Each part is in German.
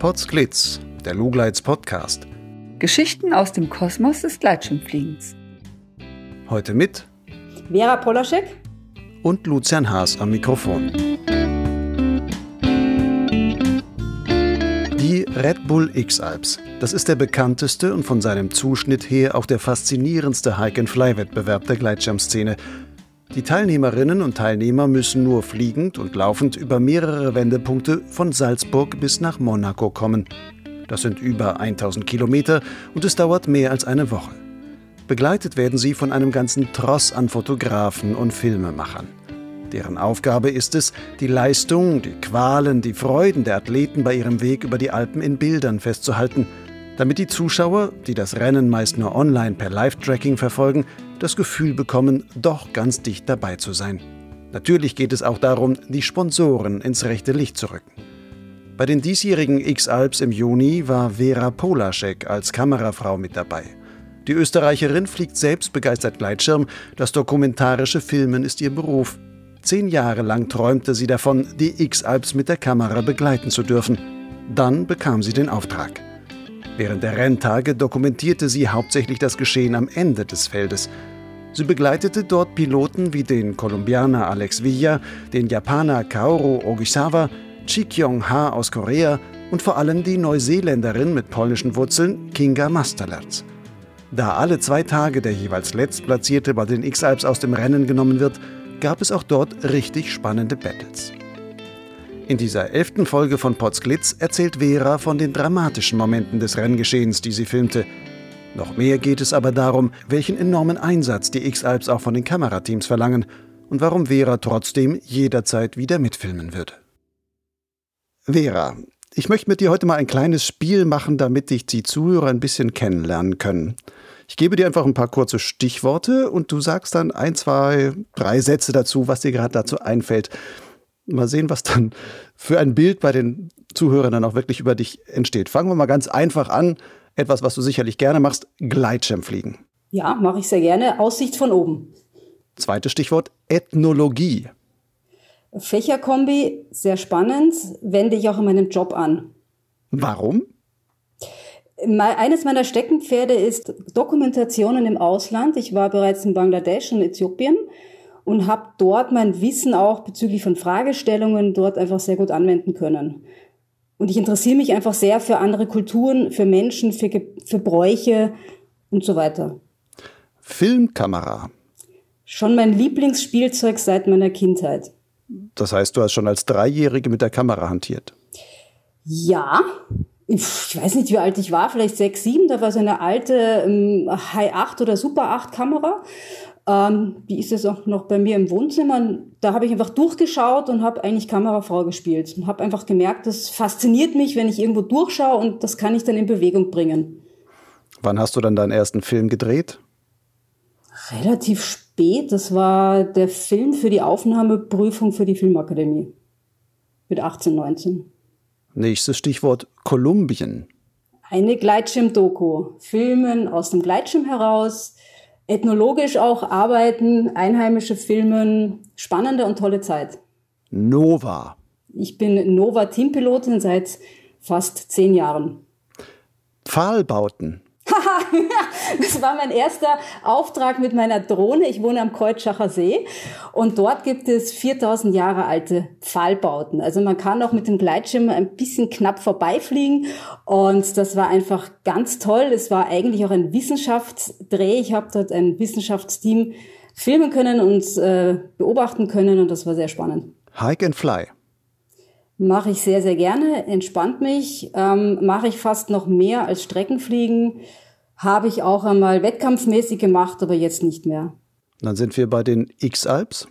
Potsglitz, der Lugleits Podcast. Geschichten aus dem Kosmos des Gleitschirmfliegens. Heute mit Vera Polaschek und Lucian Haas am Mikrofon. Die Red Bull X-Alps. Das ist der bekannteste und von seinem Zuschnitt her auch der faszinierendste Hike-and-Fly-Wettbewerb der Gleitschirmszene. Die Teilnehmerinnen und Teilnehmer müssen nur fliegend und laufend über mehrere Wendepunkte von Salzburg bis nach Monaco kommen. Das sind über 1000 Kilometer und es dauert mehr als eine Woche. Begleitet werden sie von einem ganzen Tross an Fotografen und Filmemachern. Deren Aufgabe ist es, die Leistung, die Qualen, die Freuden der Athleten bei ihrem Weg über die Alpen in Bildern festzuhalten, damit die Zuschauer, die das Rennen meist nur online per Live-Tracking verfolgen, das Gefühl bekommen, doch ganz dicht dabei zu sein. Natürlich geht es auch darum, die Sponsoren ins rechte Licht zu rücken. Bei den diesjährigen X-Alps im Juni war Vera Polaschek als Kamerafrau mit dabei. Die Österreicherin fliegt selbst begeistert Gleitschirm, das dokumentarische Filmen ist ihr Beruf. Zehn Jahre lang träumte sie davon, die X-Alps mit der Kamera begleiten zu dürfen. Dann bekam sie den Auftrag. Während der Renntage dokumentierte sie hauptsächlich das Geschehen am Ende des Feldes. Sie begleitete dort Piloten wie den Kolumbianer Alex Villa, den Japaner Kaoru Ogisawa, Chikyong Ha aus Korea und vor allem die Neuseeländerin mit polnischen Wurzeln Kinga Masterlerz. Da alle zwei Tage der jeweils Letztplatzierte bei den X-Alps aus dem Rennen genommen wird, gab es auch dort richtig spannende Battles. In dieser elften Folge von Potsglitz erzählt Vera von den dramatischen Momenten des Renngeschehens, die sie filmte – noch mehr geht es aber darum, welchen enormen Einsatz die X-Alps auch von den Kamerateams verlangen und warum Vera trotzdem jederzeit wieder mitfilmen würde. Vera, ich möchte mit dir heute mal ein kleines Spiel machen, damit dich die Zuhörer ein bisschen kennenlernen können. Ich gebe dir einfach ein paar kurze Stichworte und du sagst dann ein, zwei, drei Sätze dazu, was dir gerade dazu einfällt. Mal sehen, was dann für ein Bild bei den Zuhörern dann auch wirklich über dich entsteht. Fangen wir mal ganz einfach an etwas, was du sicherlich gerne machst, Gleitschirmfliegen. Ja, mache ich sehr gerne. Aussicht von oben. Zweites Stichwort Ethnologie. Fächerkombi, sehr spannend, wende ich auch in meinem Job an. Warum? Eines meiner Steckenpferde ist Dokumentationen im Ausland. Ich war bereits in Bangladesch und Äthiopien und habe dort mein Wissen auch bezüglich von Fragestellungen dort einfach sehr gut anwenden können. Und ich interessiere mich einfach sehr für andere Kulturen, für Menschen, für, für Bräuche und so weiter. Filmkamera. Schon mein Lieblingsspielzeug seit meiner Kindheit. Das heißt, du hast schon als Dreijährige mit der Kamera hantiert? Ja. Ich weiß nicht, wie alt ich war, vielleicht sechs, sieben. Da war so eine alte ähm, High 8 oder Super 8 Kamera. Ähm, die ist jetzt auch noch bei mir im Wohnzimmer. Da habe ich einfach durchgeschaut und habe eigentlich Kamerafrau gespielt und habe einfach gemerkt, das fasziniert mich, wenn ich irgendwo durchschaue und das kann ich dann in Bewegung bringen. Wann hast du dann deinen ersten Film gedreht? Relativ spät. Das war der Film für die Aufnahmeprüfung für die Filmakademie. Mit 18, 19. Nächstes Stichwort Kolumbien. Eine Gleitschirm-Doku. Filmen aus dem Gleitschirm heraus ethnologisch auch arbeiten, einheimische Filmen, spannende und tolle Zeit. Nova. Ich bin Nova Teampilotin seit fast zehn Jahren. Pfahlbauten. das war mein erster Auftrag mit meiner Drohne. Ich wohne am Kreutschacher See und dort gibt es 4000 Jahre alte Pfahlbauten. Also man kann auch mit dem Gleitschirm ein bisschen knapp vorbeifliegen und das war einfach ganz toll. Es war eigentlich auch ein Wissenschaftsdreh. Ich habe dort ein Wissenschaftsteam filmen können und äh, beobachten können und das war sehr spannend. Hike and Fly. Mache ich sehr, sehr gerne, entspannt mich, ähm, mache ich fast noch mehr als Streckenfliegen. Habe ich auch einmal wettkampfmäßig gemacht, aber jetzt nicht mehr. Dann sind wir bei den X-Alps.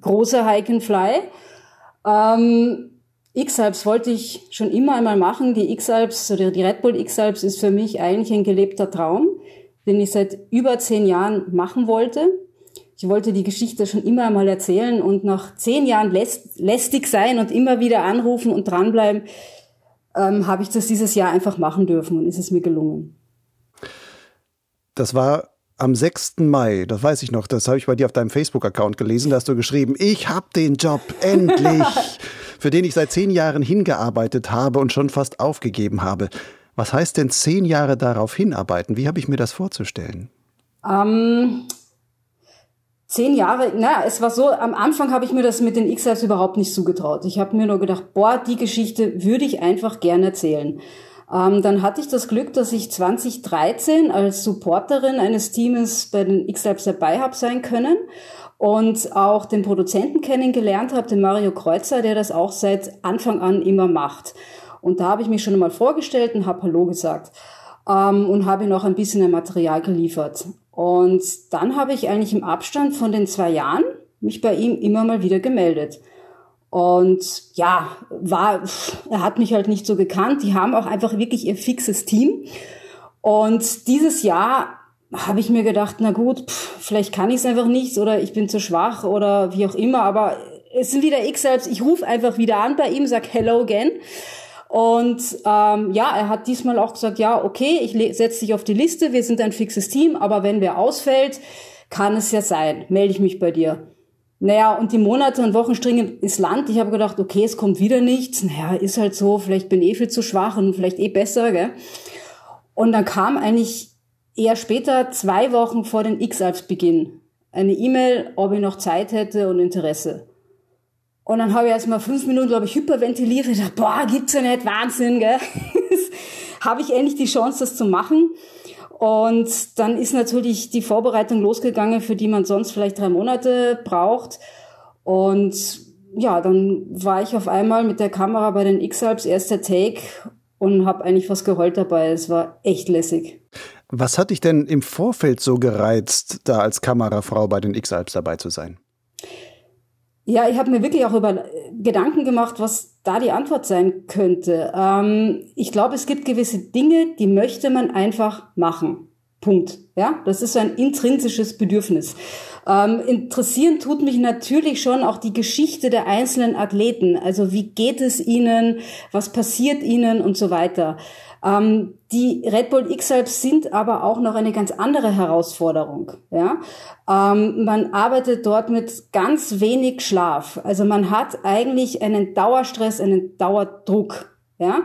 Große Hike and Fly. Ähm, X-Alps wollte ich schon immer einmal machen. Die X-Alps oder die Red Bull X-Alps ist für mich eigentlich ein gelebter Traum, den ich seit über zehn Jahren machen wollte. Ich wollte die Geschichte schon immer einmal erzählen und nach zehn Jahren lästig sein und immer wieder anrufen und dranbleiben, ähm, habe ich das dieses Jahr einfach machen dürfen und ist es mir gelungen. Das war am 6. Mai, das weiß ich noch, das habe ich bei dir auf deinem Facebook-Account gelesen, da hast du geschrieben, ich habe den Job, endlich. für den ich seit zehn Jahren hingearbeitet habe und schon fast aufgegeben habe. Was heißt denn zehn Jahre darauf hinarbeiten? Wie habe ich mir das vorzustellen? Ähm, zehn Jahre, naja, es war so, am Anfang habe ich mir das mit den X-Lives überhaupt nicht zugetraut. Ich habe mir nur gedacht, boah, die Geschichte würde ich einfach gerne erzählen. Ähm, dann hatte ich das Glück, dass ich 2013 als Supporterin eines Teams bei den X-Labs dabei habe sein können und auch den Produzenten kennengelernt habe, den Mario Kreuzer, der das auch seit Anfang an immer macht. Und da habe ich mich schon einmal vorgestellt und habe Hallo gesagt ähm, und habe ihm auch ein bisschen Material geliefert. Und dann habe ich eigentlich im Abstand von den zwei Jahren mich bei ihm immer mal wieder gemeldet. Und ja, war, er hat mich halt nicht so gekannt. Die haben auch einfach wirklich ihr fixes Team. Und dieses Jahr habe ich mir gedacht, na gut, pff, vielleicht kann ich es einfach nicht oder ich bin zu schwach oder wie auch immer. Aber es sind wieder ich selbst. Ich rufe einfach wieder an bei ihm, sag Hello again. Und ähm, ja, er hat diesmal auch gesagt, ja, okay, ich setze dich auf die Liste, wir sind ein fixes Team, aber wenn wer ausfällt, kann es ja sein, melde ich mich bei dir. Naja, und die Monate und Wochen stringen ins Land. Ich habe gedacht, okay, es kommt wieder nichts. Naja, ist halt so, vielleicht bin ich eh viel zu schwach und vielleicht eh besser. Gell? Und dann kam eigentlich eher später, zwei Wochen vor den X-Alps-Beginn, eine E-Mail, ob ich noch Zeit hätte und Interesse. Und dann habe ich erst mal fünf Minuten, glaube ich, hyperventiliert und dachte, boah, gibt's ja nicht, Wahnsinn, gell? habe ich endlich die Chance, das zu machen. Und dann ist natürlich die Vorbereitung losgegangen, für die man sonst vielleicht drei Monate braucht. Und ja, dann war ich auf einmal mit der Kamera bei den X-Alps, erster Take und habe eigentlich was geheult dabei. Es war echt lässig. Was hat dich denn im Vorfeld so gereizt, da als Kamerafrau bei den X-Alps dabei zu sein? Ja, ich habe mir wirklich auch über Gedanken gemacht, was da die Antwort sein könnte. Ähm, ich glaube, es gibt gewisse Dinge, die möchte man einfach machen. Punkt. Ja, das ist so ein intrinsisches Bedürfnis. Ähm, interessieren tut mich natürlich schon auch die Geschichte der einzelnen Athleten. Also wie geht es ihnen, was passiert ihnen und so weiter. Ähm, die Red Bull X-Alps sind aber auch noch eine ganz andere Herausforderung. Ja? Ähm, man arbeitet dort mit ganz wenig Schlaf. Also man hat eigentlich einen Dauerstress, einen Dauerdruck. Ja,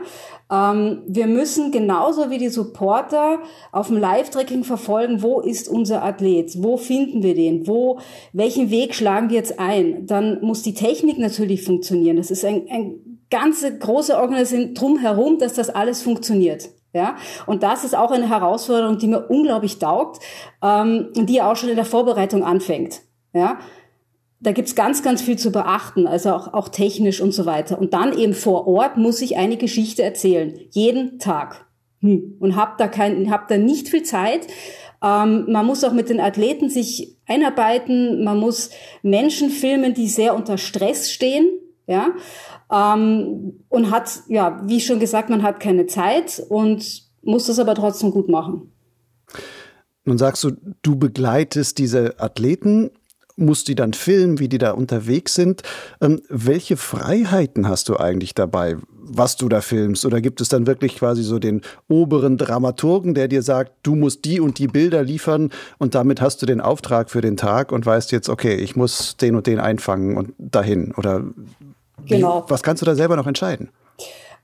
ähm, wir müssen genauso wie die Supporter auf dem Live-Tracking verfolgen, wo ist unser Athlet, wo finden wir den, wo, welchen Weg schlagen wir jetzt ein. Dann muss die Technik natürlich funktionieren. Das ist ein, ein ganze große Organisation drumherum, dass das alles funktioniert. Ja, und das ist auch eine Herausforderung, die mir unglaublich taugt, ähm, die auch schon in der Vorbereitung anfängt. Ja, da gibt's ganz, ganz viel zu beachten, also auch, auch technisch und so weiter. Und dann eben vor Ort muss ich eine Geschichte erzählen, jeden Tag. Hm. Und hab da kein, hab da nicht viel Zeit. Ähm, man muss auch mit den Athleten sich einarbeiten. Man muss Menschen filmen, die sehr unter Stress stehen. Ja, ähm, und hat, ja, wie schon gesagt, man hat keine Zeit und muss das aber trotzdem gut machen. Nun sagst du, du begleitest diese Athleten, musst die dann filmen, wie die da unterwegs sind. Ähm, welche Freiheiten hast du eigentlich dabei, was du da filmst? Oder gibt es dann wirklich quasi so den oberen Dramaturgen, der dir sagt, du musst die und die Bilder liefern und damit hast du den Auftrag für den Tag und weißt jetzt, okay, ich muss den und den einfangen und dahin? Oder Genau. Wie, was kannst du da selber noch entscheiden?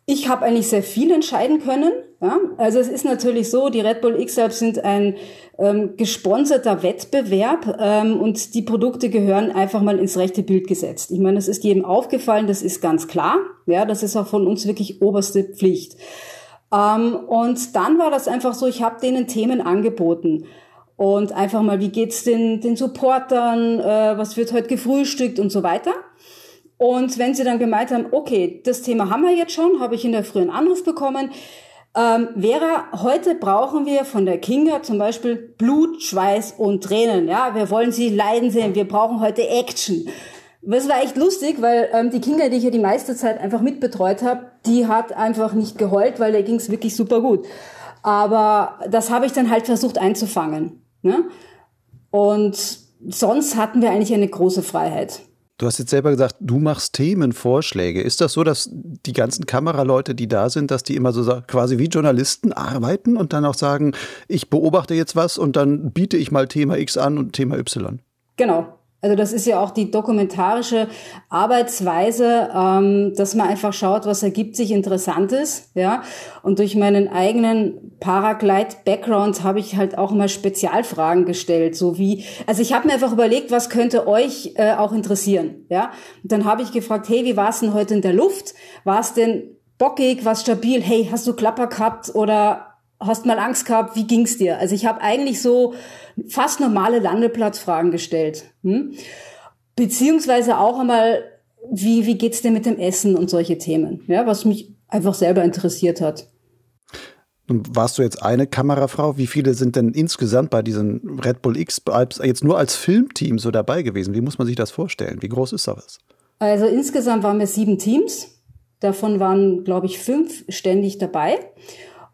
Ich habe eigentlich sehr viel entscheiden können. Ja? Also es ist natürlich so, die Red Bull X-Labs sind ein ähm, gesponserter Wettbewerb ähm, und die Produkte gehören einfach mal ins rechte Bild gesetzt. Ich meine, das ist jedem aufgefallen, das ist ganz klar. Ja, das ist auch von uns wirklich oberste Pflicht. Ähm, und dann war das einfach so, ich habe denen Themen angeboten und einfach mal, wie geht's den, den Supportern, äh, was wird heute gefrühstückt und so weiter. Und wenn sie dann gemeint haben, okay, das Thema haben wir jetzt schon, habe ich in der frühen Anruf bekommen. Ähm, Vera, heute brauchen wir von der Kinga zum Beispiel Blut, Schweiß und Tränen. Ja, wir wollen sie leiden sehen. Wir brauchen heute Action. Das war echt lustig, weil ähm, die Kinga, die ich ja die meiste Zeit einfach mitbetreut habe, die hat einfach nicht geheult, weil der ging es wirklich super gut. Aber das habe ich dann halt versucht einzufangen. Ne? Und sonst hatten wir eigentlich eine große Freiheit. Du hast jetzt selber gesagt, du machst Themenvorschläge. Ist das so, dass die ganzen Kameraleute, die da sind, dass die immer so quasi wie Journalisten arbeiten und dann auch sagen, ich beobachte jetzt was und dann biete ich mal Thema X an und Thema Y? Genau. Also das ist ja auch die dokumentarische Arbeitsweise, ähm, dass man einfach schaut, was ergibt sich Interessantes, ja. Und durch meinen eigenen Paraglide-Background habe ich halt auch mal Spezialfragen gestellt, so wie, also ich habe mir einfach überlegt, was könnte euch äh, auch interessieren, ja. Und dann habe ich gefragt, hey, wie war es denn heute in der Luft? War es denn bockig, was stabil? Hey, hast du Klapper gehabt oder hast mal Angst gehabt? Wie ging's dir? Also ich habe eigentlich so fast normale Landeplatzfragen gestellt. Hm? Beziehungsweise auch einmal, wie, wie geht's dir mit dem Essen und solche Themen, ja, was mich einfach selber interessiert hat. Warst du jetzt eine Kamerafrau? Wie viele sind denn insgesamt bei diesen Red Bull X jetzt nur als Filmteam so dabei gewesen? Wie muss man sich das vorstellen? Wie groß ist sowas? Also insgesamt waren wir sieben Teams. Davon waren, glaube ich, fünf ständig dabei.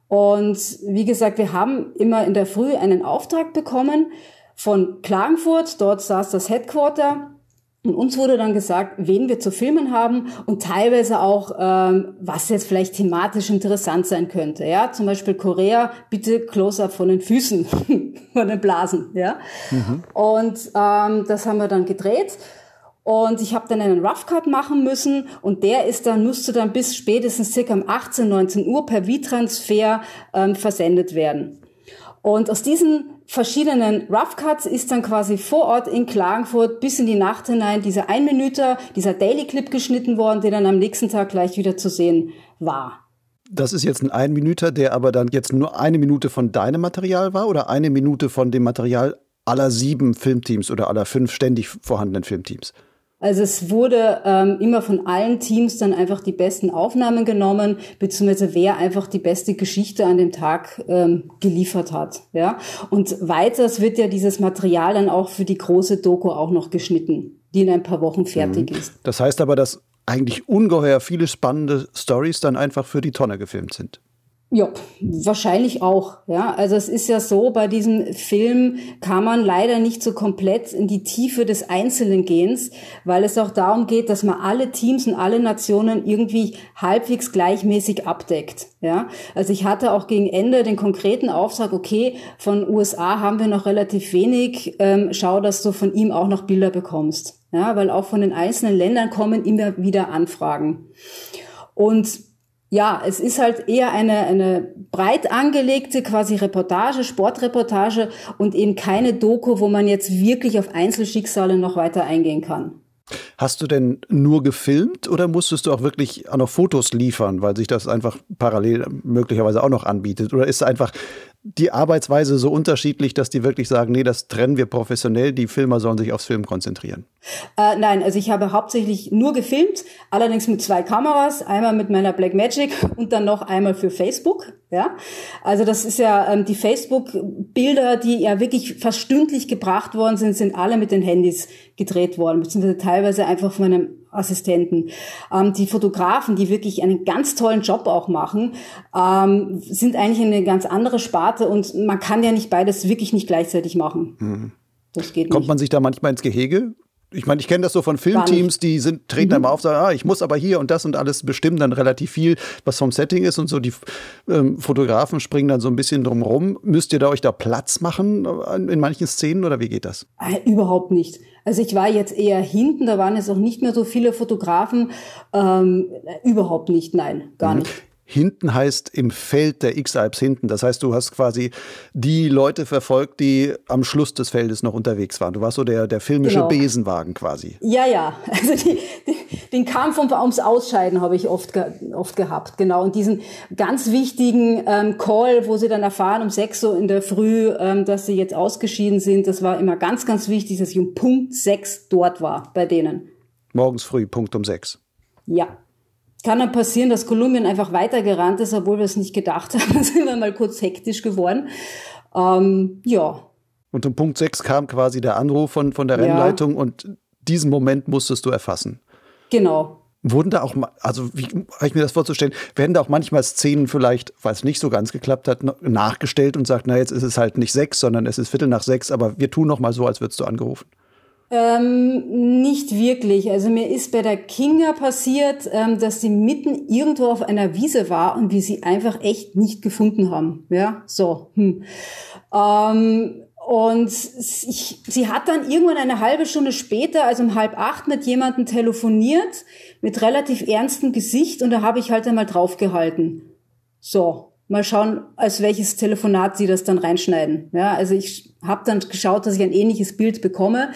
Und wie gesagt, wir haben immer in der Früh einen Auftrag bekommen von Klagenfurt. Dort saß das Headquarter. Und uns wurde dann gesagt, wen wir zu filmen haben und teilweise auch, ähm, was jetzt vielleicht thematisch interessant sein könnte. Ja, zum Beispiel Korea, bitte Close-up von den Füßen, von den Blasen. Ja, mhm. und ähm, das haben wir dann gedreht. Und ich habe dann einen Rough Cut machen müssen und der ist dann, musste dann bis spätestens circa um 18, 19 Uhr per V-Transfer ähm, versendet werden. Und aus diesen verschiedenen Rough Cuts ist dann quasi vor Ort in Klagenfurt bis in die Nacht hinein dieser ein Minute, dieser Daily Clip geschnitten worden, der dann am nächsten Tag gleich wieder zu sehen war. Das ist jetzt ein ein Minüter, der aber dann jetzt nur eine Minute von deinem Material war oder eine Minute von dem Material aller sieben Filmteams oder aller fünf ständig vorhandenen Filmteams? Also es wurde ähm, immer von allen Teams dann einfach die besten Aufnahmen genommen, beziehungsweise wer einfach die beste Geschichte an dem Tag ähm, geliefert hat. Ja? Und weiters wird ja dieses Material dann auch für die große Doku auch noch geschnitten, die in ein paar Wochen fertig mhm. ist. Das heißt aber, dass eigentlich ungeheuer viele spannende Stories dann einfach für die Tonne gefilmt sind. Ja, wahrscheinlich auch. Ja, also es ist ja so, bei diesem Film kann man leider nicht so komplett in die Tiefe des Einzelnen gehen, weil es auch darum geht, dass man alle Teams und alle Nationen irgendwie halbwegs gleichmäßig abdeckt. Ja, also ich hatte auch gegen Ende den konkreten Auftrag, okay, von USA haben wir noch relativ wenig, ähm, schau, dass du von ihm auch noch Bilder bekommst. Ja, weil auch von den einzelnen Ländern kommen immer wieder Anfragen. Und ja, es ist halt eher eine, eine breit angelegte quasi Reportage, Sportreportage und eben keine Doku, wo man jetzt wirklich auf Einzelschicksale noch weiter eingehen kann. Hast du denn nur gefilmt oder musstest du auch wirklich auch noch Fotos liefern, weil sich das einfach parallel möglicherweise auch noch anbietet? Oder ist einfach die Arbeitsweise so unterschiedlich, dass die wirklich sagen, nee, das trennen wir professionell, die Filmer sollen sich aufs Film konzentrieren? Äh, nein, also ich habe hauptsächlich nur gefilmt, allerdings mit zwei Kameras, einmal mit meiner Blackmagic und dann noch einmal für Facebook. Ja, also das ist ja ähm, die Facebook-Bilder, die ja wirklich fast stündlich gebracht worden sind, sind alle mit den Handys gedreht worden, beziehungsweise teilweise einfach von einem Assistenten. Ähm, die Fotografen, die wirklich einen ganz tollen Job auch machen, ähm, sind eigentlich eine ganz andere Sparte und man kann ja nicht beides wirklich nicht gleichzeitig machen. Mhm. Das geht Kommt nicht. man sich da manchmal ins Gehege? Ich meine, ich kenne das so von Filmteams, die sind, treten mhm. einmal auf, sagen, ah, ich muss aber hier und das und alles bestimmen dann relativ viel, was vom Setting ist und so. Die ähm, Fotografen springen dann so ein bisschen drumrum. Müsst ihr da euch da Platz machen äh, in manchen Szenen oder wie geht das? Äh, überhaupt nicht. Also ich war jetzt eher hinten, da waren jetzt auch nicht mehr so viele Fotografen. Ähm, überhaupt nicht, nein, gar mhm. nicht. Hinten heißt im Feld der X-Alps hinten. Das heißt, du hast quasi die Leute verfolgt, die am Schluss des Feldes noch unterwegs waren. Du warst so der, der filmische genau. Besenwagen quasi. Ja, ja. Also die, die, den Kampf ums Ausscheiden habe ich oft, ge, oft gehabt. Genau. Und diesen ganz wichtigen ähm, Call, wo sie dann erfahren um sechs so in der Früh, ähm, dass sie jetzt ausgeschieden sind, das war immer ganz, ganz wichtig, dass ich um Punkt sechs dort war bei denen. Morgens früh, Punkt um sechs. Ja kann dann passieren, dass Kolumbien einfach weitergerannt ist, obwohl wir es nicht gedacht haben. Da sind wir mal kurz hektisch geworden. Ähm, ja. Und um Punkt 6 kam quasi der Anruf von, von der Rennleitung ja. und diesen Moment musstest du erfassen. Genau. Wurden da auch, also wie habe ich mir das vorzustellen, werden da auch manchmal Szenen vielleicht, weil es nicht so ganz geklappt hat, nachgestellt und sagt, na jetzt ist es halt nicht sechs, sondern es ist Viertel nach sechs, aber wir tun noch mal so, als würdest du angerufen. Ähm, nicht wirklich. Also mir ist bei der Kinga passiert, ähm, dass sie mitten irgendwo auf einer Wiese war und wir sie einfach echt nicht gefunden haben. Ja, so. Hm. Ähm, Und ich, sie hat dann irgendwann eine halbe Stunde später, also um halb acht, mit jemandem telefoniert, mit relativ ernstem Gesicht, und da habe ich halt einmal draufgehalten. So, mal schauen, als welches Telefonat sie das dann reinschneiden. Ja, also ich habe dann geschaut, dass ich ein ähnliches Bild bekomme.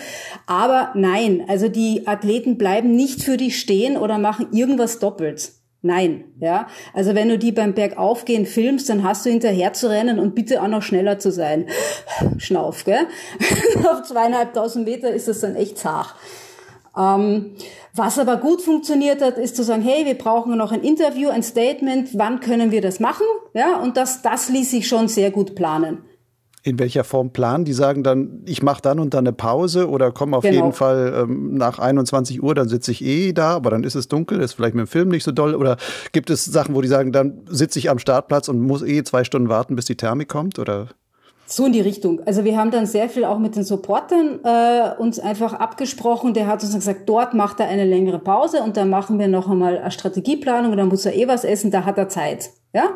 Aber nein, also die Athleten bleiben nicht für dich stehen oder machen irgendwas doppelt. Nein, ja. Also wenn du die beim Bergaufgehen filmst, dann hast du hinterher zu rennen und bitte auch noch schneller zu sein. Schnauf, gell? Auf zweieinhalbtausend Meter ist das dann echt zart. Ähm, was aber gut funktioniert hat, ist zu sagen, hey, wir brauchen noch ein Interview, ein Statement, wann können wir das machen? Ja, und das, das ließ sich schon sehr gut planen in welcher Form planen? Die sagen dann, ich mache dann und dann eine Pause oder komme auf genau. jeden Fall ähm, nach 21 Uhr, dann sitze ich eh da, aber dann ist es dunkel, ist vielleicht mit dem Film nicht so doll. Oder gibt es Sachen, wo die sagen, dann sitze ich am Startplatz und muss eh zwei Stunden warten, bis die Thermik kommt? Oder? So in die Richtung. Also wir haben dann sehr viel auch mit den Supportern äh, uns einfach abgesprochen. Der hat uns gesagt, dort macht er eine längere Pause und dann machen wir noch einmal eine Strategieplanung und dann muss er eh was essen, da hat er Zeit. Ja,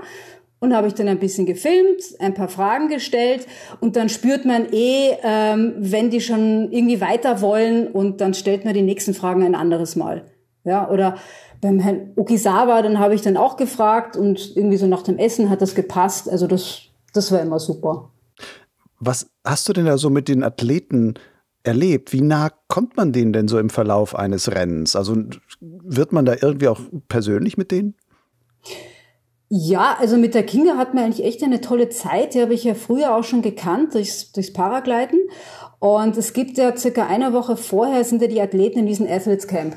und habe ich dann ein bisschen gefilmt, ein paar Fragen gestellt und dann spürt man eh, ähm, wenn die schon irgendwie weiter wollen und dann stellt man die nächsten Fragen ein anderes Mal. Ja, oder beim Herrn Okisawa, dann habe ich dann auch gefragt und irgendwie so nach dem Essen hat das gepasst. Also das, das war immer super. Was hast du denn da so mit den Athleten erlebt? Wie nah kommt man denen denn so im Verlauf eines Rennens? Also wird man da irgendwie auch persönlich mit denen? Ja, also mit der Kinga hat man eigentlich echt eine tolle Zeit. Die habe ich ja früher auch schon gekannt durchs, durchs Paragleiten. Und es gibt ja circa eine Woche vorher sind ja die Athleten in diesem Athletes Camp.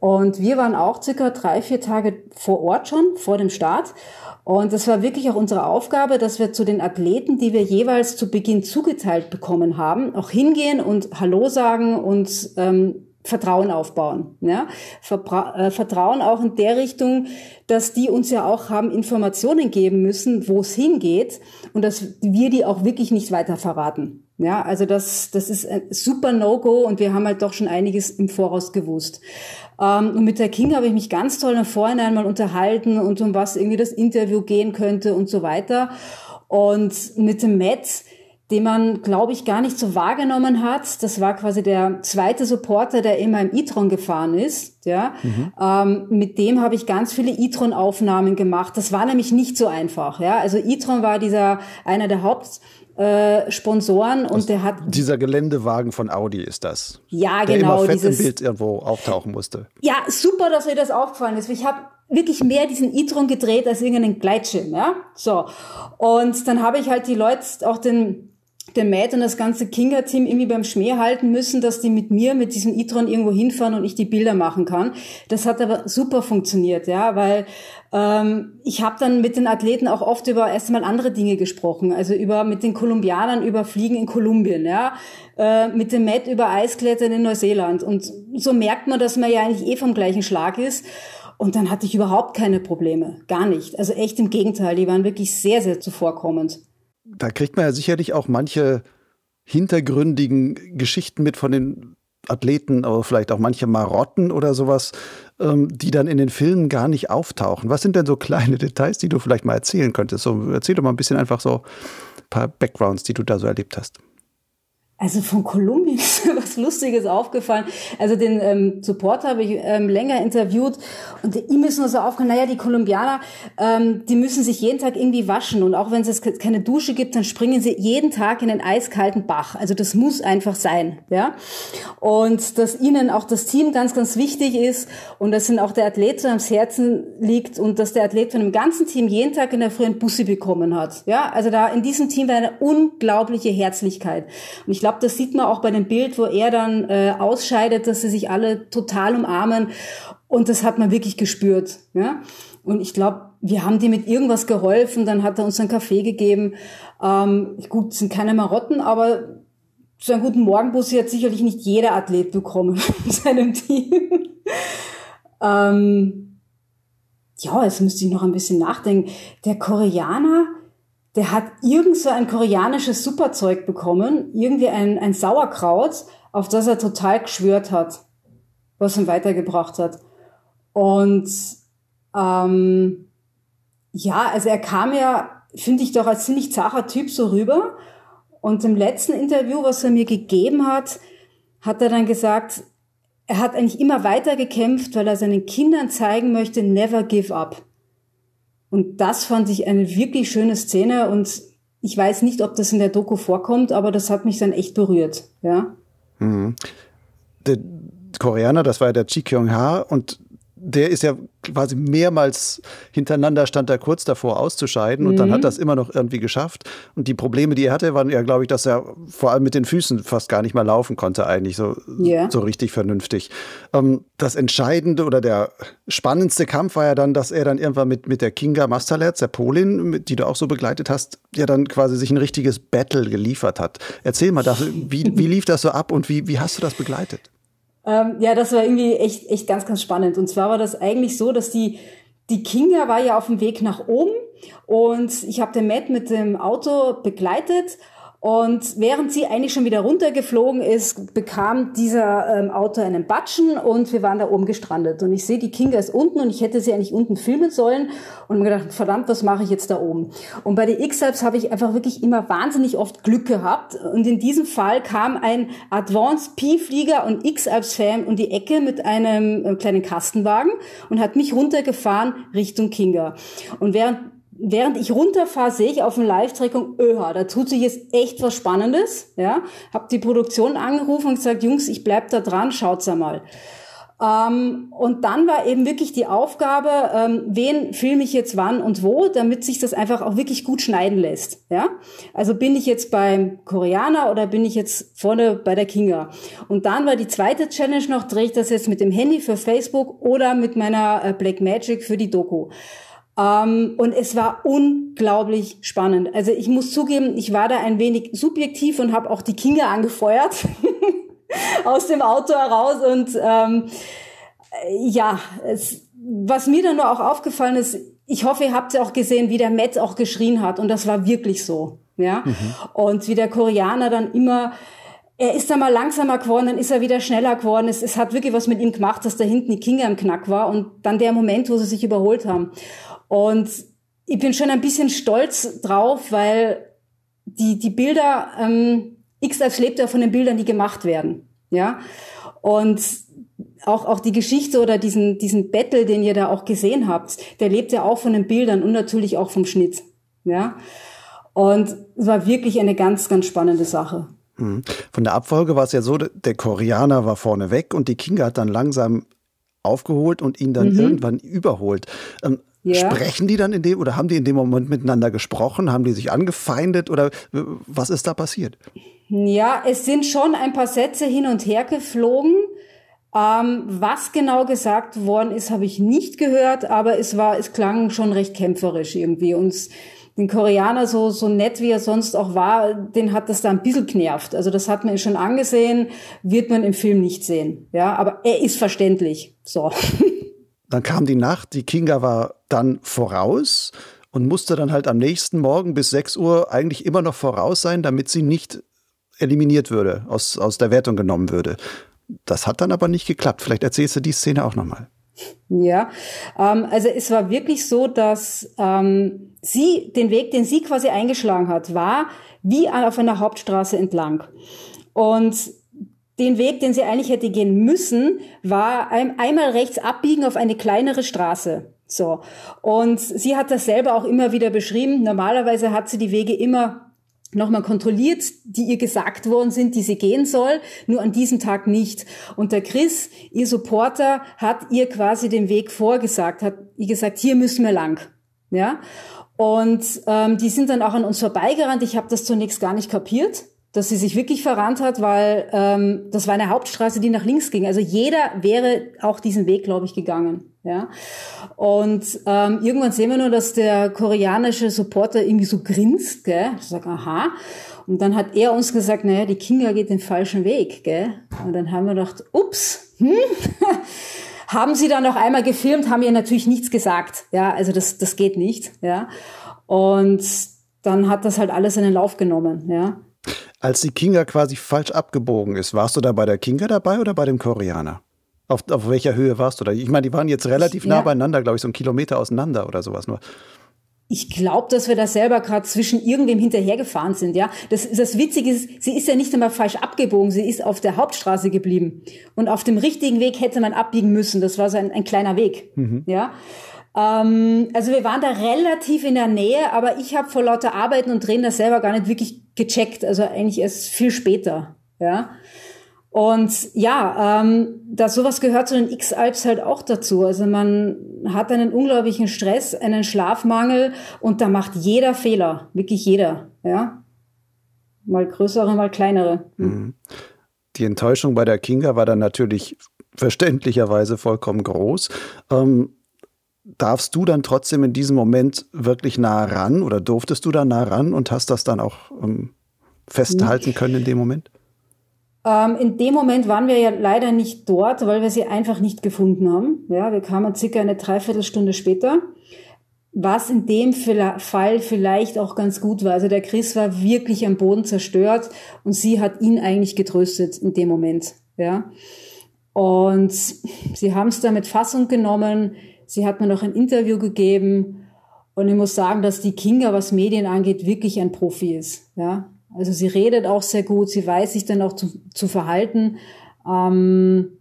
Und wir waren auch circa drei, vier Tage vor Ort schon, vor dem Start. Und das war wirklich auch unsere Aufgabe, dass wir zu den Athleten, die wir jeweils zu Beginn zugeteilt bekommen haben, auch hingehen und Hallo sagen und ähm, Vertrauen aufbauen. Ja? Verbra äh, Vertrauen auch in der Richtung, dass die uns ja auch haben Informationen geben müssen, wo es hingeht und dass wir die auch wirklich nicht weiter verraten. Ja, also das, das ist ein super No-Go und wir haben halt doch schon einiges im Voraus gewusst. Ähm, und mit der King habe ich mich ganz toll im Vorhinein mal unterhalten und um was irgendwie das Interview gehen könnte und so weiter. Und mit dem Matt, den man, glaube ich, gar nicht so wahrgenommen hat. Das war quasi der zweite Supporter, der immer im e-tron gefahren ist. Ja, mhm. ähm, mit dem habe ich ganz viele e-tron-Aufnahmen gemacht. Das war nämlich nicht so einfach. Ja, also e-tron war dieser einer der Haupt äh, Sponsoren und der hat dieser Geländewagen von Audi ist das. Ja, der genau. Immer fett dieses, im Bild irgendwo auftauchen musste. Ja, super, dass mir das aufgefallen ist. Ich habe wirklich mehr diesen e-tron gedreht als irgendeinen Gleitschirm, ja. So und dann habe ich halt die Leute auch den der Matt und das ganze Kinga-Team irgendwie beim Schmäh halten müssen, dass die mit mir, mit diesem e-tron irgendwo hinfahren und ich die Bilder machen kann. Das hat aber super funktioniert, ja, weil ähm, ich habe dann mit den Athleten auch oft über erstmal andere Dinge gesprochen, also über mit den Kolumbianern über Fliegen in Kolumbien, ja, äh, mit dem Matt über Eisklettern in Neuseeland und so merkt man, dass man ja eigentlich eh vom gleichen Schlag ist. Und dann hatte ich überhaupt keine Probleme, gar nicht. Also echt im Gegenteil, die waren wirklich sehr, sehr zuvorkommend da kriegt man ja sicherlich auch manche hintergründigen Geschichten mit von den Athleten, aber vielleicht auch manche Marotten oder sowas, ähm, die dann in den Filmen gar nicht auftauchen. Was sind denn so kleine Details, die du vielleicht mal erzählen könntest? So, erzähl doch mal ein bisschen einfach so ein paar Backgrounds, die du da so erlebt hast. Also von Kolumbien was Lustiges aufgefallen. Also den ähm, Support habe ich ähm, länger interviewt und ihm ist nur so aufgefallen, naja, die Kolumbianer, ähm, die müssen sich jeden Tag irgendwie waschen und auch wenn es keine Dusche gibt, dann springen sie jeden Tag in den eiskalten Bach. Also das muss einfach sein, ja. Und dass ihnen auch das Team ganz, ganz wichtig ist und dass ihnen auch der Athlet so ans Herzen liegt und dass der Athlet von dem ganzen Team jeden Tag in der Früh ein Bussi bekommen hat, ja. Also da in diesem Team war eine unglaubliche Herzlichkeit und ich glaube, das sieht man auch bei dem Bild, wo er dann äh, ausscheidet, dass sie sich alle total umarmen. Und das hat man wirklich gespürt. Ja? Und ich glaube, wir haben die mit irgendwas geholfen. Dann hat er uns einen Kaffee gegeben. Ähm, gut, sind keine Marotten, aber so einen guten Morgenbus hat sicherlich nicht jeder Athlet bekommen in seinem Team. ähm, ja, jetzt müsste ich noch ein bisschen nachdenken. Der Koreaner, der hat irgend so ein koreanisches Superzeug bekommen, irgendwie ein, ein Sauerkraut, auf das er total geschwört hat, was ihn weitergebracht hat. Und ähm, ja, also er kam ja, finde ich doch als ziemlich zacher Typ so rüber. Und im letzten Interview, was er mir gegeben hat, hat er dann gesagt, er hat eigentlich immer weiter gekämpft, weil er seinen Kindern zeigen möchte, never give up. Und das fand ich eine wirklich schöne Szene und ich weiß nicht, ob das in der Doku vorkommt, aber das hat mich dann echt berührt, ja. Mhm. Der Koreaner, das war ja der Chi Kyung-ha und der ist ja quasi mehrmals hintereinander stand er kurz davor auszuscheiden und mhm. dann hat mhm. das immer noch irgendwie geschafft. Und die Probleme, die er hatte, waren ja, glaube ich, dass er vor allem mit den Füßen fast gar nicht mehr laufen konnte, eigentlich so, yeah. so richtig vernünftig. Ähm, das Entscheidende oder der spannendste Kampf war ja dann, dass er dann irgendwann mit, mit der Kinga Masterletz, der Polin, die du auch so begleitet hast, ja dann quasi sich ein richtiges Battle geliefert hat. Erzähl mal, das, wie, wie lief das so ab und wie, wie hast du das begleitet? Ähm, ja, das war irgendwie echt, echt ganz, ganz spannend. Und zwar war das eigentlich so, dass die, die Kinga war ja auf dem Weg nach oben und ich habe den Matt mit dem Auto begleitet und während sie eigentlich schon wieder runtergeflogen ist, bekam dieser ähm, Auto einen Batschen und wir waren da oben gestrandet. Und ich sehe, die Kinga ist unten und ich hätte sie eigentlich unten filmen sollen und mir gedacht, verdammt, was mache ich jetzt da oben? Und bei den X-Alps habe ich einfach wirklich immer wahnsinnig oft Glück gehabt. Und in diesem Fall kam ein Advanced P-Flieger und X-Alps-Fan um die Ecke mit einem äh, kleinen Kastenwagen und hat mich runtergefahren Richtung Kinga. Und während während ich runterfahre, sehe ich auf dem Live-Trackung, öha, da tut sich jetzt echt was Spannendes. Ja, hab die Produktion angerufen und gesagt, Jungs, ich bleib da dran, schaut's einmal. Ähm, und dann war eben wirklich die Aufgabe, ähm, wen filme ich jetzt wann und wo, damit sich das einfach auch wirklich gut schneiden lässt. Ja, also bin ich jetzt beim Koreaner oder bin ich jetzt vorne bei der Kinga? Und dann war die zweite Challenge noch, drehe ich das jetzt mit dem Handy für Facebook oder mit meiner äh, Black Magic für die Doku. Ähm, und es war unglaublich spannend. Also ich muss zugeben, ich war da ein wenig subjektiv und habe auch die Kinder angefeuert aus dem Auto heraus. Und ähm, ja, es, was mir dann nur auch aufgefallen ist, ich hoffe, ihr habt ja auch gesehen, wie der Matt auch geschrien hat. Und das war wirklich so. Ja. Mhm. Und wie der Koreaner dann immer er ist dann mal langsamer geworden, dann ist er wieder schneller geworden. Es, es hat wirklich was mit ihm gemacht, dass da hinten die Kinga im Knack war und dann der Moment, wo sie sich überholt haben. Und ich bin schon ein bisschen stolz drauf, weil die, die Bilder, ähm, X-Lives lebt ja von den Bildern, die gemacht werden. Ja. Und auch, auch die Geschichte oder diesen, diesen Battle, den ihr da auch gesehen habt, der lebt ja auch von den Bildern und natürlich auch vom Schnitt. Ja. Und es war wirklich eine ganz, ganz spannende Sache. Mhm. Von der Abfolge war es ja so, der Koreaner war vorne weg und die Kinga hat dann langsam aufgeholt und ihn dann mhm. irgendwann überholt. Ja. Sprechen die dann in dem oder haben die in dem Moment miteinander gesprochen? Haben die sich angefeindet oder was ist da passiert? Ja, es sind schon ein paar Sätze hin und her geflogen. Ähm, was genau gesagt worden ist, habe ich nicht gehört, aber es war, es klang schon recht kämpferisch irgendwie. Und den Koreaner so, so nett wie er sonst auch war, den hat das da ein bisschen genervt. Also das hat man schon angesehen, wird man im Film nicht sehen. Ja, aber er ist verständlich. So. Dann kam die Nacht, die Kinga war dann voraus und musste dann halt am nächsten Morgen bis 6 Uhr eigentlich immer noch voraus sein, damit sie nicht eliminiert würde, aus, aus der Wertung genommen würde. Das hat dann aber nicht geklappt. Vielleicht erzählst du die Szene auch nochmal. Ja, ähm, also es war wirklich so, dass ähm, sie, den Weg, den sie quasi eingeschlagen hat, war wie auf einer Hauptstraße entlang. Und den Weg, den sie eigentlich hätte gehen müssen, war ein, einmal rechts abbiegen auf eine kleinere Straße. So. Und sie hat das selber auch immer wieder beschrieben. Normalerweise hat sie die Wege immer nochmal kontrolliert, die ihr gesagt worden sind, die sie gehen soll, nur an diesem Tag nicht. Und der Chris, ihr Supporter, hat ihr quasi den Weg vorgesagt, hat ihr gesagt, hier müssen wir lang. Ja. Und ähm, die sind dann auch an uns vorbeigerannt. Ich habe das zunächst gar nicht kapiert dass sie sich wirklich verrannt hat, weil ähm, das war eine Hauptstraße, die nach links ging. Also jeder wäre auch diesen Weg, glaube ich, gegangen. Ja. Und ähm, irgendwann sehen wir nur, dass der koreanische Supporter irgendwie so grinst, gell? Ich sage, aha. Und dann hat er uns gesagt, naja, die Kinga geht den falschen Weg, gell? Und dann haben wir gedacht, ups, hm? haben sie dann noch einmal gefilmt, haben ihr natürlich nichts gesagt. Ja, also das, das geht nicht, ja. Und dann hat das halt alles in den Lauf genommen, ja. Als die Kinga quasi falsch abgebogen ist, warst du da bei der Kinga dabei oder bei dem Koreaner? Auf, auf welcher Höhe warst du da? Ich meine, die waren jetzt relativ nah beiteinander, glaube ich, so einen Kilometer auseinander oder sowas nur. ich glaube, dass wir da selber gerade zwischen irgendwem hinterhergefahren sind, ja. Das, das Witzige ist, sie ist ja nicht einmal falsch abgebogen, sie ist auf der Hauptstraße geblieben. Und auf dem richtigen Weg hätte man abbiegen müssen. Das war so ein, ein kleiner Weg, mhm. ja. Ähm, also wir waren da relativ in der Nähe, aber ich habe vor lauter Arbeiten und Drehen das selber gar nicht wirklich gecheckt. Also eigentlich erst viel später, ja. Und ja, ähm, da sowas gehört zu den X-Alps halt auch dazu. Also man hat einen unglaublichen Stress, einen Schlafmangel und da macht jeder Fehler, wirklich jeder, ja. Mal größere, mal kleinere. Mhm. Die Enttäuschung bei der Kinga war dann natürlich verständlicherweise vollkommen groß. Ähm, darfst du dann trotzdem in diesem Moment wirklich nah ran oder durftest du da nah ran und hast das dann auch ähm, festhalten können in dem Moment? Ähm, in dem Moment waren wir ja leider nicht dort, weil wir sie einfach nicht gefunden haben. Ja, wir kamen circa eine Dreiviertelstunde später. Was in dem Fall vielleicht auch ganz gut war. Also der Chris war wirklich am Boden zerstört und sie hat ihn eigentlich getröstet in dem Moment. Ja. Und sie haben es da mit Fassung genommen. Sie hat mir noch ein Interview gegeben. Und ich muss sagen, dass die Kinga, was Medien angeht, wirklich ein Profi ist. Ja, also sie redet auch sehr gut, sie weiß sich dann auch zu, zu verhalten. Ähm,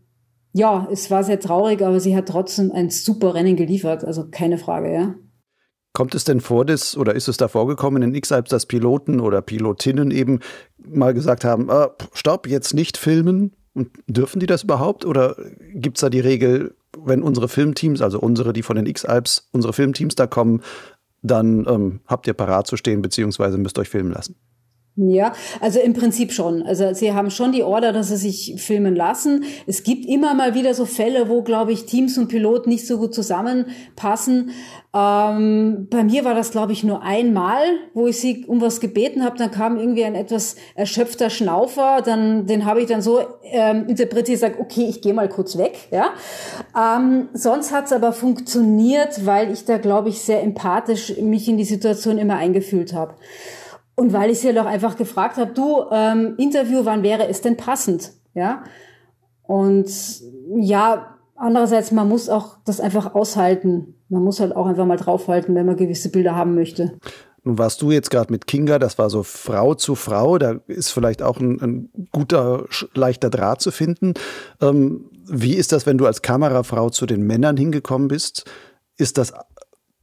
ja, es war sehr traurig, aber sie hat trotzdem ein super Rennen geliefert, also keine Frage, ja. Kommt es denn vor, dass, oder ist es da vorgekommen in X-Alps, dass Piloten oder Pilotinnen eben mal gesagt haben, ah, stopp, jetzt nicht filmen? Und dürfen die das überhaupt? Oder gibt es da die Regel, wenn unsere Filmteams, also unsere, die von den X-Alps, unsere Filmteams da kommen, dann ähm, habt ihr parat zu stehen, beziehungsweise müsst euch filmen lassen? Ja, also im Prinzip schon. Also sie haben schon die Order, dass sie sich filmen lassen. Es gibt immer mal wieder so Fälle, wo, glaube ich, Teams und Piloten nicht so gut zusammenpassen. Ähm, bei mir war das, glaube ich, nur einmal, wo ich sie um was gebeten habe. Dann kam irgendwie ein etwas erschöpfter Schnaufer. Dann, den habe ich dann so ähm, interpretiert, sag, okay, ich gehe mal kurz weg. Ja. Ähm, sonst hat's aber funktioniert, weil ich da, glaube ich, sehr empathisch mich in die Situation immer eingefühlt habe. Und weil ich sie halt auch einfach gefragt habe, du, ähm, Interview, wann wäre es denn passend? Ja. Und ja, andererseits, man muss auch das einfach aushalten. Man muss halt auch einfach mal draufhalten, wenn man gewisse Bilder haben möchte. Nun warst du jetzt gerade mit Kinga, das war so Frau zu Frau, da ist vielleicht auch ein, ein guter, leichter Draht zu finden. Ähm, wie ist das, wenn du als Kamerafrau zu den Männern hingekommen bist? Ist das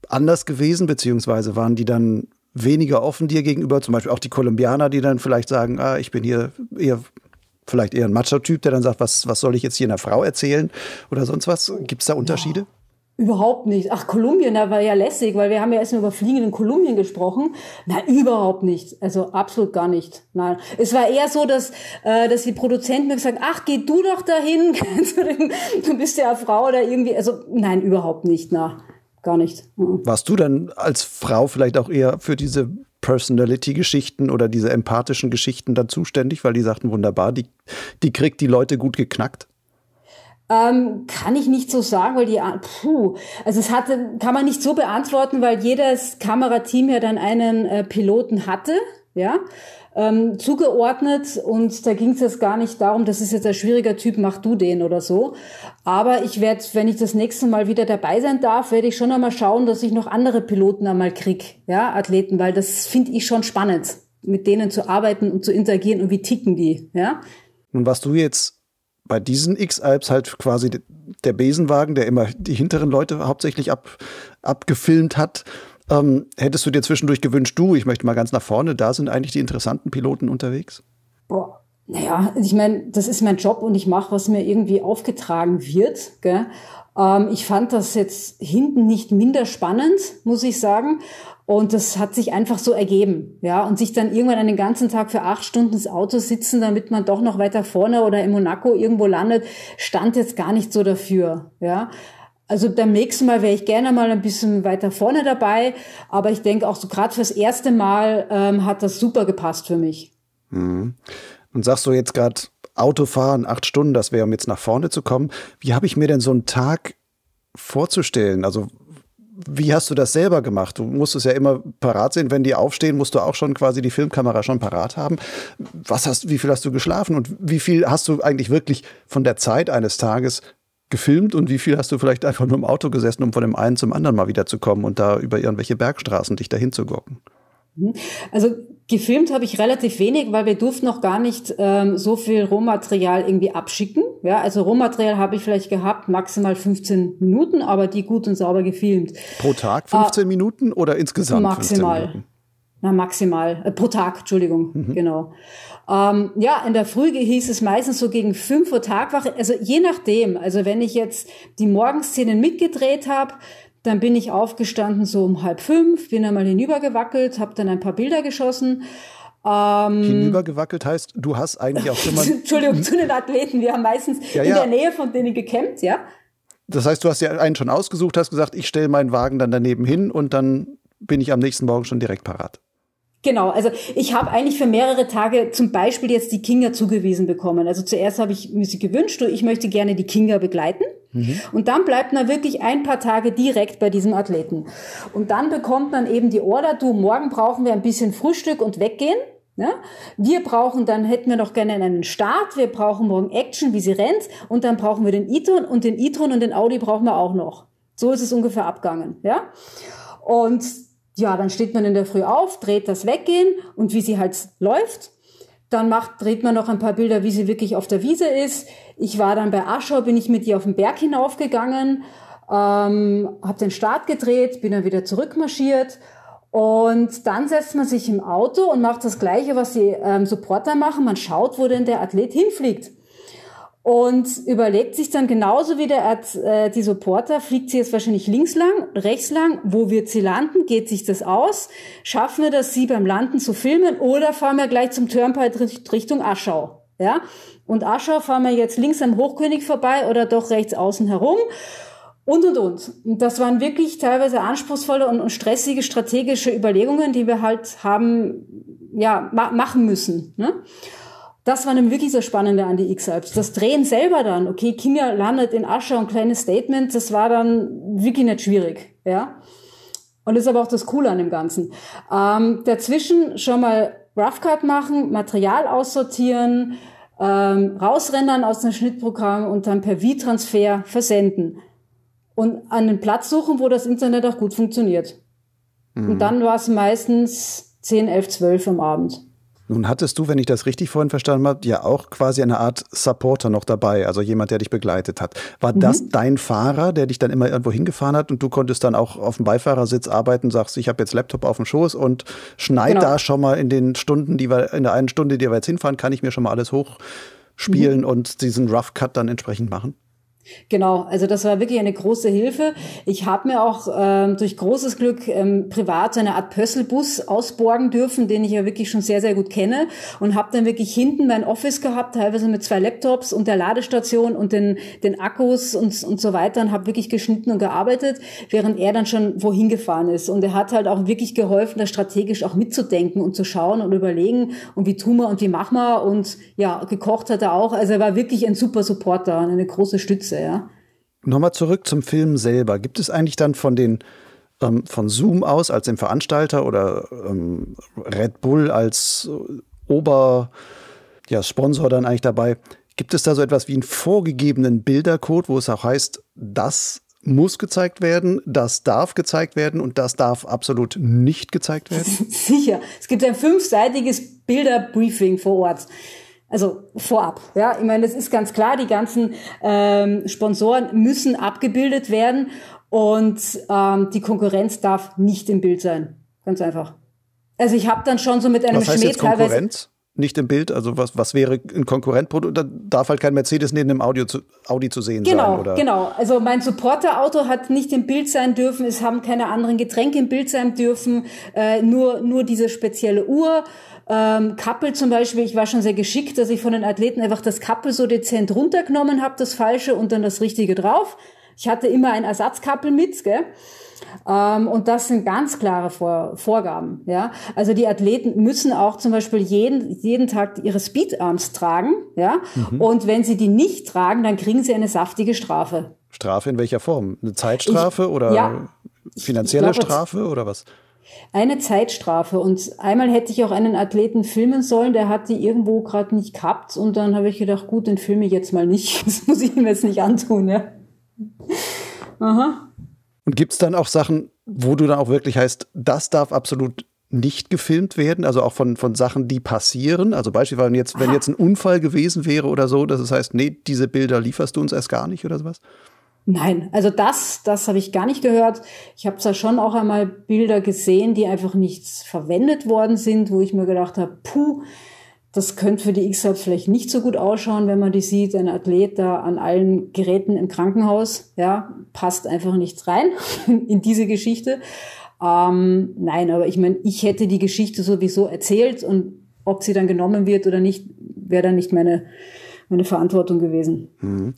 anders gewesen, beziehungsweise waren die dann weniger offen dir gegenüber, zum Beispiel auch die Kolumbianer, die dann vielleicht sagen, ah, ich bin hier eher vielleicht eher ein Macho-Typ, der dann sagt, was, was soll ich jetzt hier einer Frau erzählen oder sonst was? Gibt es da Unterschiede? Ja. Überhaupt nicht. Ach, Kolumbien, da war ja lässig, weil wir haben ja erstmal über Fliegen in Kolumbien gesprochen. Nein, überhaupt nicht. Also absolut gar nicht. Nein. Es war eher so, dass, äh, dass die Produzenten mir gesagt ach, geh du doch dahin. du bist ja eine Frau oder irgendwie. Also nein, überhaupt nicht. Na gar nicht. Mhm. Warst du dann als Frau vielleicht auch eher für diese Personality-Geschichten oder diese empathischen Geschichten dann zuständig, weil die sagten, wunderbar, die, die kriegt die Leute gut geknackt? Ähm, kann ich nicht so sagen, weil die, puh, also es hatte, kann man nicht so beantworten, weil jedes Kamerateam ja dann einen äh, Piloten hatte, ja ähm, zugeordnet und da ging es jetzt gar nicht darum, das ist jetzt ein schwieriger Typ, mach du den oder so. Aber ich werde, wenn ich das nächste Mal wieder dabei sein darf, werde ich schon einmal schauen, dass ich noch andere Piloten einmal krieg, ja, Athleten, weil das finde ich schon spannend, mit denen zu arbeiten und zu interagieren und wie ticken die, ja. Und was du jetzt bei diesen X-Alps halt quasi der Besenwagen, der immer die hinteren Leute hauptsächlich ab, abgefilmt hat, ähm, hättest du dir zwischendurch gewünscht, du, ich möchte mal ganz nach vorne, da sind eigentlich die interessanten Piloten unterwegs? Boah, naja, ich meine, das ist mein Job und ich mache, was mir irgendwie aufgetragen wird. Gell? Ähm, ich fand das jetzt hinten nicht minder spannend, muss ich sagen. Und das hat sich einfach so ergeben, ja. Und sich dann irgendwann einen ganzen Tag für acht Stunden ins Auto sitzen, damit man doch noch weiter vorne oder in Monaco irgendwo landet, stand jetzt gar nicht so dafür, ja. Also beim nächsten Mal wäre ich gerne mal ein bisschen weiter vorne dabei, aber ich denke auch so gerade fürs erste Mal ähm, hat das super gepasst für mich. Mhm. Und sagst du jetzt gerade Autofahren, acht Stunden, das wäre, um jetzt nach vorne zu kommen. Wie habe ich mir denn so einen Tag vorzustellen? Also wie hast du das selber gemacht? Du musst es ja immer parat sehen. Wenn die aufstehen, musst du auch schon quasi die Filmkamera schon parat haben. Was hast, wie viel hast du geschlafen und wie viel hast du eigentlich wirklich von der Zeit eines Tages gefilmt und wie viel hast du vielleicht einfach nur im Auto gesessen, um von dem einen zum anderen mal wieder zu kommen und da über irgendwelche Bergstraßen dich dahin zu gucken? Mhm. Also gefilmt habe ich relativ wenig, weil wir durften noch gar nicht ähm, so viel Rohmaterial irgendwie abschicken. Ja, also Rohmaterial habe ich vielleicht gehabt, maximal 15 Minuten, aber die gut und sauber gefilmt. Pro Tag 15 äh, Minuten oder insgesamt? Maximal. Na, maximal. Äh, pro Tag, Entschuldigung, mhm. genau. Ähm, ja, in der Früh hieß es meistens so gegen 5 Uhr Tagwache. Also je nachdem. Also wenn ich jetzt die Morgenszenen mitgedreht habe, dann bin ich aufgestanden so um halb fünf, bin einmal hinübergewackelt, habe dann ein paar Bilder geschossen. Ähm, hinübergewackelt heißt, du hast eigentlich auch immer. Entschuldigung, zu den Athleten. Wir haben meistens ja, ja. in der Nähe von denen gecampt, ja. Das heißt, du hast ja einen schon ausgesucht, hast gesagt, ich stelle meinen Wagen dann daneben hin und dann bin ich am nächsten Morgen schon direkt parat. Genau, also ich habe eigentlich für mehrere Tage zum Beispiel jetzt die Kinga zugewiesen bekommen. Also zuerst habe ich mir sie gewünscht, ich möchte gerne die Kinga begleiten. Mhm. Und dann bleibt man wirklich ein paar Tage direkt bei diesem Athleten. Und dann bekommt man eben die Order, du, morgen brauchen wir ein bisschen Frühstück und weggehen. Ja? Wir brauchen, dann hätten wir noch gerne einen Start, wir brauchen morgen Action, wie sie rennt, und dann brauchen wir den e-tron und den e-tron und den Audi brauchen wir auch noch. So ist es ungefähr abgegangen. Ja? Und ja, dann steht man in der Früh auf, dreht das Weggehen und wie sie halt läuft. Dann macht, dreht man noch ein paar Bilder, wie sie wirklich auf der Wiese ist. Ich war dann bei Aschau, bin ich mit ihr auf den Berg hinaufgegangen, ähm, habe den Start gedreht, bin dann wieder zurückmarschiert und dann setzt man sich im Auto und macht das Gleiche, was die ähm, Supporter machen. Man schaut, wo denn der Athlet hinfliegt und überlegt sich dann genauso wie der äh, die Supporter, fliegt sie jetzt wahrscheinlich links lang, rechts lang, wo wird sie landen, geht sich das aus, schaffen wir das, sie beim Landen zu filmen oder fahren wir gleich zum Turnpike Richtung Aschau, ja? Und Aschau fahren wir jetzt links am Hochkönig vorbei oder doch rechts außen herum und und und. Und das waren wirklich teilweise anspruchsvolle und, und stressige strategische Überlegungen, die wir halt haben, ja, ma machen müssen. Ne? Das war nämlich wirklich so spannende an die X-Alps. Das Drehen selber dann, okay, Kinga landet in Asche und kleines Statement, das war dann wirklich nicht schwierig, ja. Und das ist aber auch das Coole an dem Ganzen. Ähm, dazwischen schon mal Rough Cut machen, Material aussortieren, ähm, rausrendern aus dem Schnittprogramm und dann per V-Transfer versenden. Und an den Platz suchen, wo das Internet auch gut funktioniert. Mhm. Und dann war es meistens 10, 11, 12 am Abend. Nun hattest du, wenn ich das richtig vorhin verstanden habe, ja auch quasi eine Art Supporter noch dabei, also jemand, der dich begleitet hat. War mhm. das dein Fahrer, der dich dann immer irgendwo hingefahren hat und du konntest dann auch auf dem Beifahrersitz arbeiten, sagst, ich habe jetzt Laptop auf dem Schoß und schneid genau. da schon mal in den Stunden, die wir, in der einen Stunde, die wir jetzt hinfahren, kann ich mir schon mal alles hochspielen mhm. und diesen Rough Cut dann entsprechend machen? Genau, also das war wirklich eine große Hilfe. Ich habe mir auch ähm, durch großes Glück ähm, privat eine Art Pösselbus ausborgen dürfen, den ich ja wirklich schon sehr, sehr gut kenne und habe dann wirklich hinten mein Office gehabt, teilweise mit zwei Laptops und der Ladestation und den, den Akkus und, und so weiter und habe wirklich geschnitten und gearbeitet, während er dann schon wohin gefahren ist. Und er hat halt auch wirklich geholfen, da strategisch auch mitzudenken und zu schauen und überlegen und wie tun wir und wie machen wir und ja, gekocht hat er auch. Also er war wirklich ein super Supporter und eine große Stütze ja. Nochmal zurück zum Film selber. Gibt es eigentlich dann von den ähm, von Zoom aus als dem Veranstalter oder ähm, Red Bull als Ober ja, Sponsor dann eigentlich dabei, gibt es da so etwas wie einen vorgegebenen Bildercode, wo es auch heißt, das muss gezeigt werden, das darf gezeigt werden und das darf absolut nicht gezeigt werden? Sicher. Es gibt ein fünfseitiges Bilderbriefing vor Ort. Also vorab, ja. Ich meine, das ist ganz klar, die ganzen ähm, Sponsoren müssen abgebildet werden und ähm, die Konkurrenz darf nicht im Bild sein. Ganz einfach. Also ich habe dann schon so mit einem Was heißt Schmäh jetzt Konkurrenz? Nicht im Bild, also was, was wäre ein Konkurrentprodukt? Da darf halt kein Mercedes neben dem Audio zu, Audi zu sehen genau, sein, oder? Genau, also mein Supporterauto hat nicht im Bild sein dürfen, es haben keine anderen Getränke im Bild sein dürfen, äh, nur, nur diese spezielle Uhr. Ähm, Kappel zum Beispiel, ich war schon sehr geschickt, dass ich von den Athleten einfach das Kappel so dezent runtergenommen habe, das Falsche und dann das Richtige drauf. Ich hatte immer ein Ersatzkappel mit, gell? Ähm, und das sind ganz klare Vor Vorgaben. Ja? Also die Athleten müssen auch zum Beispiel jeden, jeden Tag ihre Speedarms tragen. Ja? Mhm. Und wenn sie die nicht tragen, dann kriegen sie eine saftige Strafe. Strafe in welcher Form? Eine Zeitstrafe ich, oder ja, finanzielle glaub, Strafe oder was? Eine Zeitstrafe. Und einmal hätte ich auch einen Athleten filmen sollen, der hat die irgendwo gerade nicht gehabt. Und dann habe ich gedacht, gut, den filme ich jetzt mal nicht. Das muss ich ihm jetzt nicht antun. Ja. Aha. Und gibt es dann auch Sachen, wo du dann auch wirklich heißt, das darf absolut nicht gefilmt werden, also auch von, von Sachen, die passieren. Also beispielsweise, wenn jetzt, wenn jetzt ein Unfall gewesen wäre oder so, dass es heißt, nee, diese Bilder lieferst du uns erst gar nicht oder sowas? Nein, also das, das habe ich gar nicht gehört. Ich habe zwar schon auch einmal Bilder gesehen, die einfach nicht verwendet worden sind, wo ich mir gedacht habe, puh, das könnte für die X-Hubs vielleicht nicht so gut ausschauen, wenn man die sieht, ein Athlet da an allen Geräten im Krankenhaus, ja, passt einfach nichts rein in diese Geschichte. Ähm, nein, aber ich meine, ich hätte die Geschichte sowieso erzählt und ob sie dann genommen wird oder nicht, wäre dann nicht meine, meine Verantwortung gewesen. Mhm.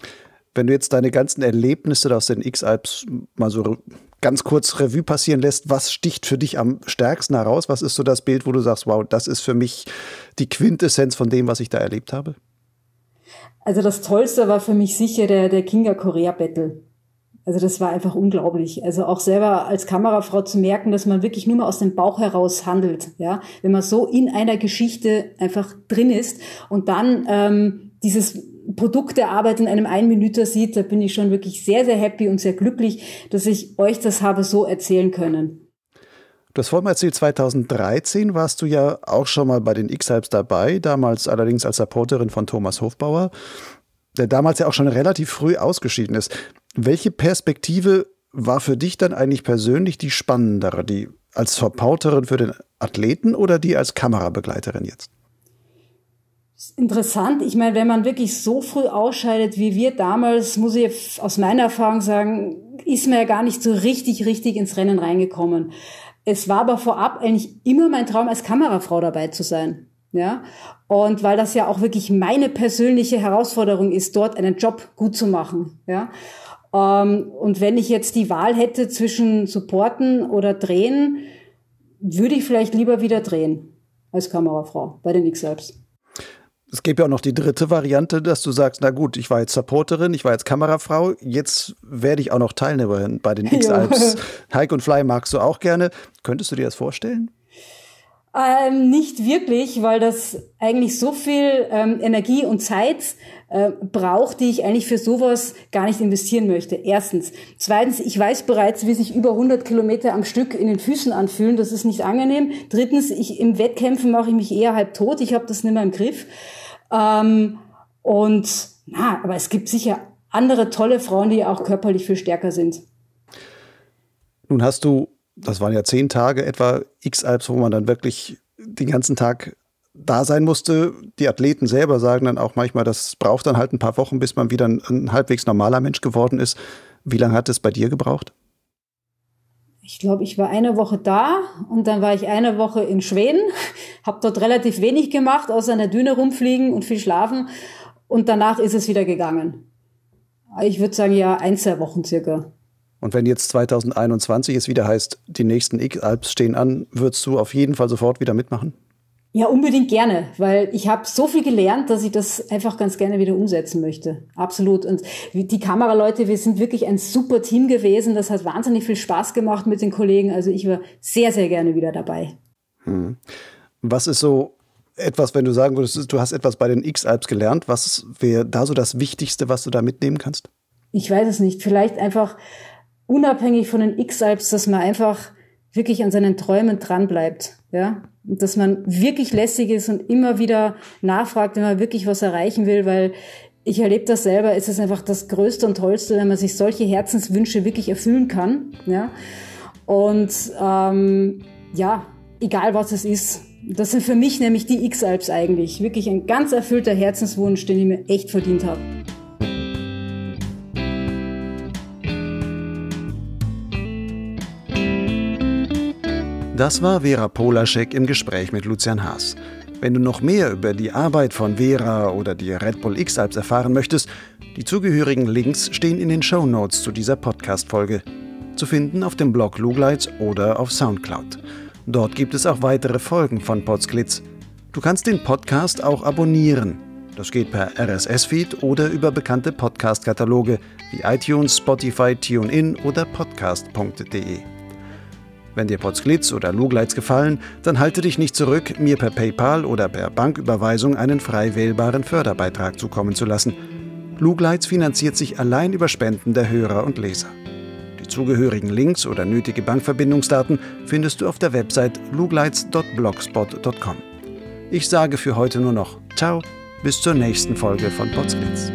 Wenn du jetzt deine ganzen Erlebnisse aus den X-Alps mal so ganz kurz Revue passieren lässt, was sticht für dich am stärksten heraus? Was ist so das Bild, wo du sagst, wow, das ist für mich die Quintessenz von dem, was ich da erlebt habe? Also das Tollste war für mich sicher der, der Kinga Korea Battle. Also das war einfach unglaublich. Also auch selber als Kamerafrau zu merken, dass man wirklich nur mal aus dem Bauch heraus handelt, ja, wenn man so in einer Geschichte einfach drin ist und dann ähm, dieses Produkt der Arbeit in einem Einminüter sieht, da bin ich schon wirklich sehr, sehr happy und sehr glücklich, dass ich euch das habe so erzählen können. Du hast vorhin erzählt, 2013 warst du ja auch schon mal bei den X-Hypes dabei, damals allerdings als Supporterin von Thomas Hofbauer, der damals ja auch schon relativ früh ausgeschieden ist. Welche Perspektive war für dich dann eigentlich persönlich die spannendere, die als Supporterin für den Athleten oder die als Kamerabegleiterin jetzt? Interessant. Ich meine, wenn man wirklich so früh ausscheidet wie wir damals, muss ich aus meiner Erfahrung sagen, ist man ja gar nicht so richtig, richtig ins Rennen reingekommen. Es war aber vorab eigentlich immer mein Traum, als Kamerafrau dabei zu sein. Ja, und weil das ja auch wirklich meine persönliche Herausforderung ist, dort einen Job gut zu machen. Ja, ähm, und wenn ich jetzt die Wahl hätte zwischen Supporten oder Drehen, würde ich vielleicht lieber wieder drehen als Kamerafrau bei den X-Labs. Es gäbe ja auch noch die dritte Variante, dass du sagst, na gut, ich war jetzt Supporterin, ich war jetzt Kamerafrau, jetzt werde ich auch noch Teilnehmerin bei den X-Alps. Hike und Fly magst du auch gerne. Könntest du dir das vorstellen? Ähm, nicht wirklich, weil das eigentlich so viel ähm, Energie und Zeit äh, braucht, die ich eigentlich für sowas gar nicht investieren möchte. Erstens. Zweitens, ich weiß bereits, wie sich über 100 Kilometer am Stück in den Füßen anfühlen. Das ist nicht angenehm. Drittens, ich, im Wettkämpfen mache ich mich eher halb tot. Ich habe das nicht mehr im Griff. Ähm, und na, aber es gibt sicher andere tolle Frauen, die auch körperlich viel stärker sind. Nun hast du, das waren ja zehn Tage etwa X-Alps, wo man dann wirklich den ganzen Tag da sein musste. Die Athleten selber sagen dann auch manchmal, das braucht dann halt ein paar Wochen, bis man wieder ein, ein halbwegs normaler Mensch geworden ist. Wie lange hat es bei dir gebraucht? ich glaube, ich war eine Woche da und dann war ich eine Woche in Schweden, habe dort relativ wenig gemacht, außer an der Düne rumfliegen und viel schlafen und danach ist es wieder gegangen. Ich würde sagen, ja, ein, zwei Wochen circa. Und wenn jetzt 2021 es wieder heißt, die nächsten X-Alps stehen an, würdest du auf jeden Fall sofort wieder mitmachen? Ja, unbedingt gerne, weil ich habe so viel gelernt, dass ich das einfach ganz gerne wieder umsetzen möchte. Absolut. Und die Kameraleute, wir sind wirklich ein super Team gewesen. Das hat wahnsinnig viel Spaß gemacht mit den Kollegen. Also ich war sehr, sehr gerne wieder dabei. Hm. Was ist so etwas, wenn du sagen würdest, du hast etwas bei den X-Alps gelernt, was wäre da so das Wichtigste, was du da mitnehmen kannst? Ich weiß es nicht. Vielleicht einfach unabhängig von den X-Alps, dass man einfach wirklich an seinen Träumen dranbleibt. Ja, und dass man wirklich lässig ist und immer wieder nachfragt, wenn man wirklich was erreichen will, weil ich erlebe das selber, es ist einfach das Größte und Tollste, wenn man sich solche Herzenswünsche wirklich erfüllen kann. Ja? Und ähm, ja, egal was es ist. Das sind für mich nämlich die X-Alps eigentlich. Wirklich ein ganz erfüllter Herzenswunsch, den ich mir echt verdient habe. Das war Vera Polaschek im Gespräch mit Lucian Haas. Wenn du noch mehr über die Arbeit von Vera oder die Red Bull X-Alps erfahren möchtest, die zugehörigen Links stehen in den Show Notes zu dieser Podcast-Folge. Zu finden auf dem Blog Lugleitz oder auf Soundcloud. Dort gibt es auch weitere Folgen von Podsglitz. Du kannst den Podcast auch abonnieren. Das geht per RSS-Feed oder über bekannte Podcast-Kataloge wie iTunes, Spotify, TuneIn oder podcast.de. Wenn dir Potsglitz oder Lugleitz gefallen, dann halte dich nicht zurück, mir per PayPal oder per Banküberweisung einen frei wählbaren Förderbeitrag zukommen zu lassen. Lugleitz finanziert sich allein über Spenden der Hörer und Leser. zugehörigen Links oder nötige Bankverbindungsdaten findest du auf der Website lugleitz.blogspot.com. Ich sage für heute nur noch Ciao, bis zur nächsten Folge von Potsglitz.